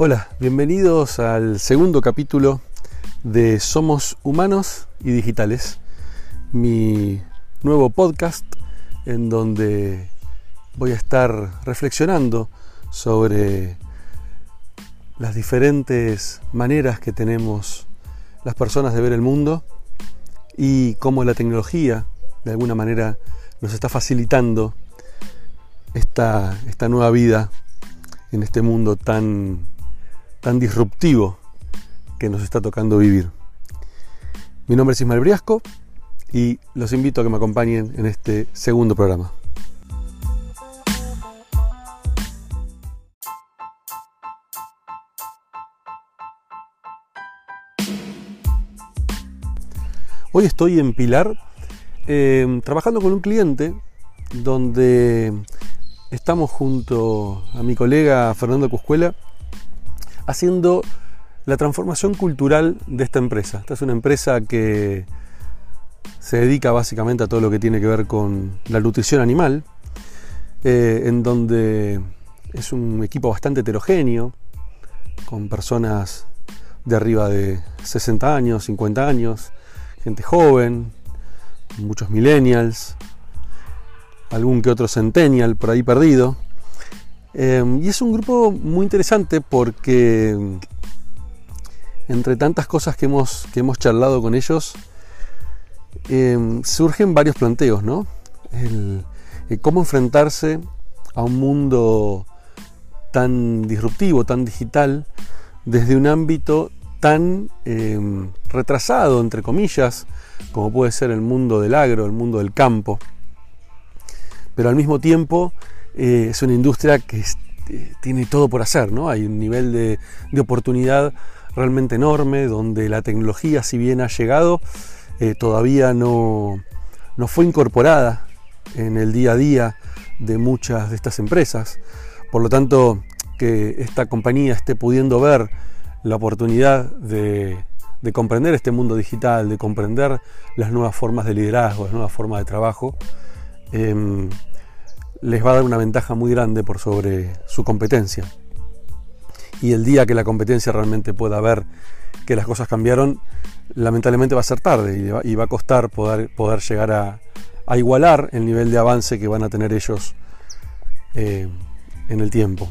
Hola, bienvenidos al segundo capítulo de Somos Humanos y Digitales, mi nuevo podcast en donde voy a estar reflexionando sobre las diferentes maneras que tenemos las personas de ver el mundo y cómo la tecnología de alguna manera nos está facilitando esta, esta nueva vida en este mundo tan tan disruptivo que nos está tocando vivir. Mi nombre es Ismael Briasco y los invito a que me acompañen en este segundo programa. Hoy estoy en Pilar eh, trabajando con un cliente donde estamos junto a mi colega Fernando Cuscuela haciendo la transformación cultural de esta empresa. Esta es una empresa que se dedica básicamente a todo lo que tiene que ver con la nutrición animal, eh, en donde es un equipo bastante heterogéneo, con personas de arriba de 60 años, 50 años, gente joven, muchos millennials, algún que otro centennial por ahí perdido. Em, y es un grupo muy interesante porque entre tantas cosas que hemos, que hemos charlado con ellos, em, surgen varios planteos, ¿no? Cómo enfrentarse a un mundo tan disruptivo, tan digital, desde un ámbito tan em, retrasado, entre comillas, como puede ser el mundo del agro, el mundo del campo. Pero al mismo tiempo eh, es una industria que eh, tiene todo por hacer, ¿no? Hay un nivel de, oportunidad realmente enorme, donde la tecnología, si bien ha llegado, eh, todavía no, no fue incorporada en el día a día de muchas de estas empresas. Por lo tanto, que esta compañía esté pudiendo ver la oportunidad de, de, comprender este mundo digital, de comprender las nuevas formas de liderazgo, las nuevas formas de trabajo, em, les va a dar una ventaja muy grande por sobre su competencia. Y el día que la competencia realmente pueda ver que las cosas cambiaron, lamentablemente va a ser tarde y va, a costar poder, poder llegar a, igualar el nivel de avance que van a tener ellos eh, en el tiempo.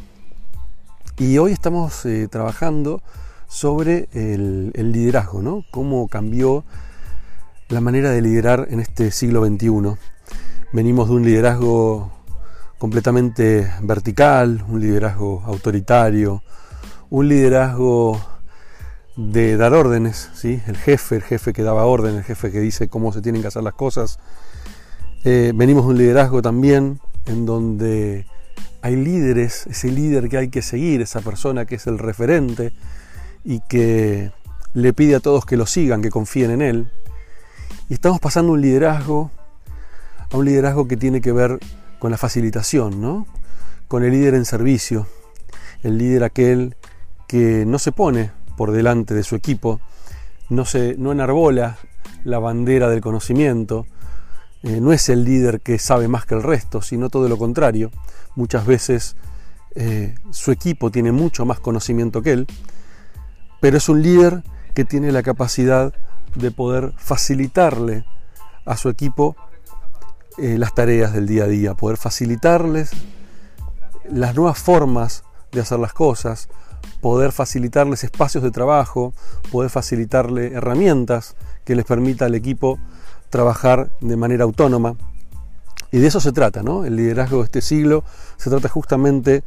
Y hoy estamos eh, trabajando sobre el, el, liderazgo, ¿no? Cómo cambió la manera de liderar en este siglo XXI. Venimos de un liderazgo completamente vertical, un liderazgo autoritario, un liderazgo de dar órdenes, ¿sí? el jefe, el jefe que daba órdenes, el jefe que dice cómo se tienen que hacer las cosas. Eh, venimos de un liderazgo también en donde hay líderes, ese líder que hay que seguir, esa persona que es el referente y que le pide a todos que lo sigan, que confíen en él. Y estamos pasando un liderazgo a un liderazgo que tiene que ver con la facilitación, ¿no? con el líder en servicio, el líder aquel que no se pone por delante de su equipo, no, se, enarbola la bandera del conocimiento, eh, no es el líder que sabe más que el resto, sino todo lo contrario. Muchas veces eh, su equipo tiene mucho más conocimiento que él, pero es un líder que tiene la capacidad de poder facilitarle a su equipo eh, las tareas del día a día, poder facilitarles las nuevas formas de hacer las cosas, poder facilitarles espacios de trabajo, poder facilitarle herramientas que les permita al equipo trabajar de manera autónoma. Y de eso se trata, ¿no? El liderazgo de este siglo se trata justamente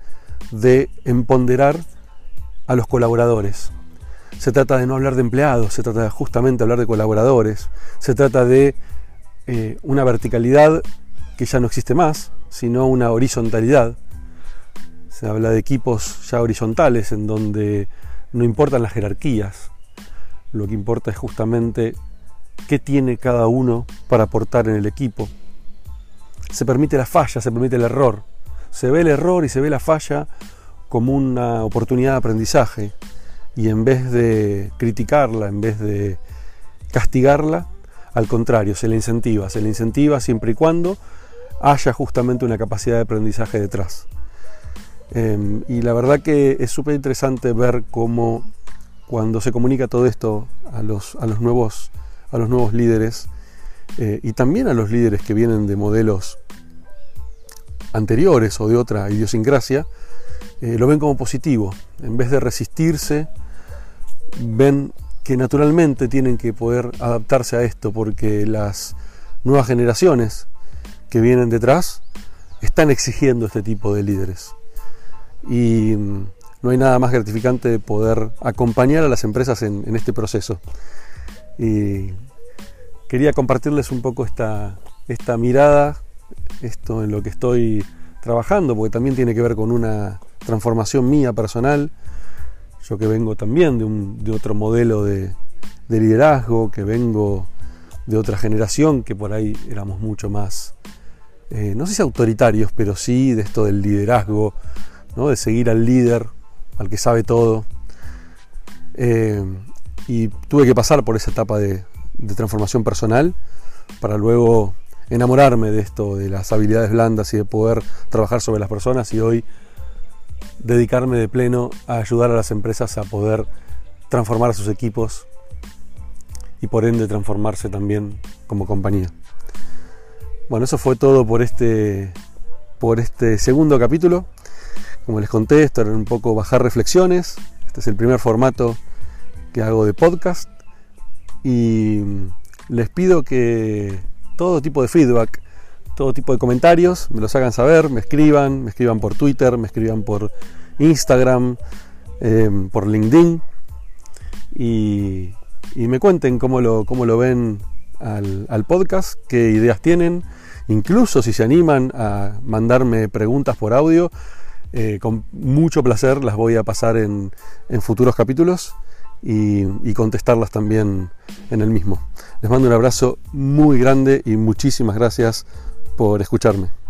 de empoderar a los colaboradores. Se trata de no hablar de empleados, se trata justamente de hablar de colaboradores, se trata de eh, una verticalidad que ya no existe más, sino una horizontalidad. Se habla de equipos ya horizontales en donde no importan las jerarquías, lo que importa es justamente qué tiene cada uno para aportar en el equipo. Se permite la falla, se permite el error. Se ve el error y se ve la falla como una oportunidad de aprendizaje. Y en vez de criticarla, en vez de castigarla, al contrario, se le incentiva, se le incentiva siempre y cuando haya justamente una capacidad de aprendizaje detrás. Em, y la verdad que es súper interesante ver cómo cuando se comunica todo esto a los, nuevos, a los nuevos líderes eh, y también a los líderes que vienen de modelos anteriores o de otra idiosincrasia, eh, lo ven como positivo. En vez de resistirse, ven que naturalmente tienen que poder adaptarse a esto porque las nuevas generaciones que vienen detrás están exigiendo este tipo de líderes. Y mm, no hay nada más gratificante de poder acompañar a las empresas en, este proceso. Y quería compartirles un poco esta, esta mirada, esto en lo que estoy trabajando, porque también tiene que ver con una transformación mía personal. Yo que vengo también de, un, de otro modelo de, de, liderazgo, que vengo de otra generación, que por ahí éramos mucho más, eh, no sé si autoritarios, pero sí de esto del liderazgo, ¿no? de seguir al líder, al que sabe todo. Eh, y tuve que pasar por esa etapa de, de transformación personal para luego enamorarme de esto, de las habilidades blandas y de poder trabajar sobre las personas y hoy dedicarme de pleno a ayudar a las empresas a poder transformar a sus equipos y por ende transformarse también como compañía. Bueno, eso fue todo por este, por este segundo capítulo. Como les conté, esto era un poco bajar reflexiones. Este es el primer formato que hago de podcast. Y les pido que todo tipo de feedback, todo tipo de comentarios, me los hagan saber, me escriban, me escriban por Twitter, me escriban por Instagram, em, por LinkedIn y, me cuenten cómo lo, cómo lo ven al, podcast, qué ideas tienen, incluso si se animan a mandarme preguntas por audio, eh, con mucho placer las voy a pasar en, futuros capítulos y, contestarlas también en el mismo. Les mando un abrazo muy grande y muchísimas gracias por escucharme.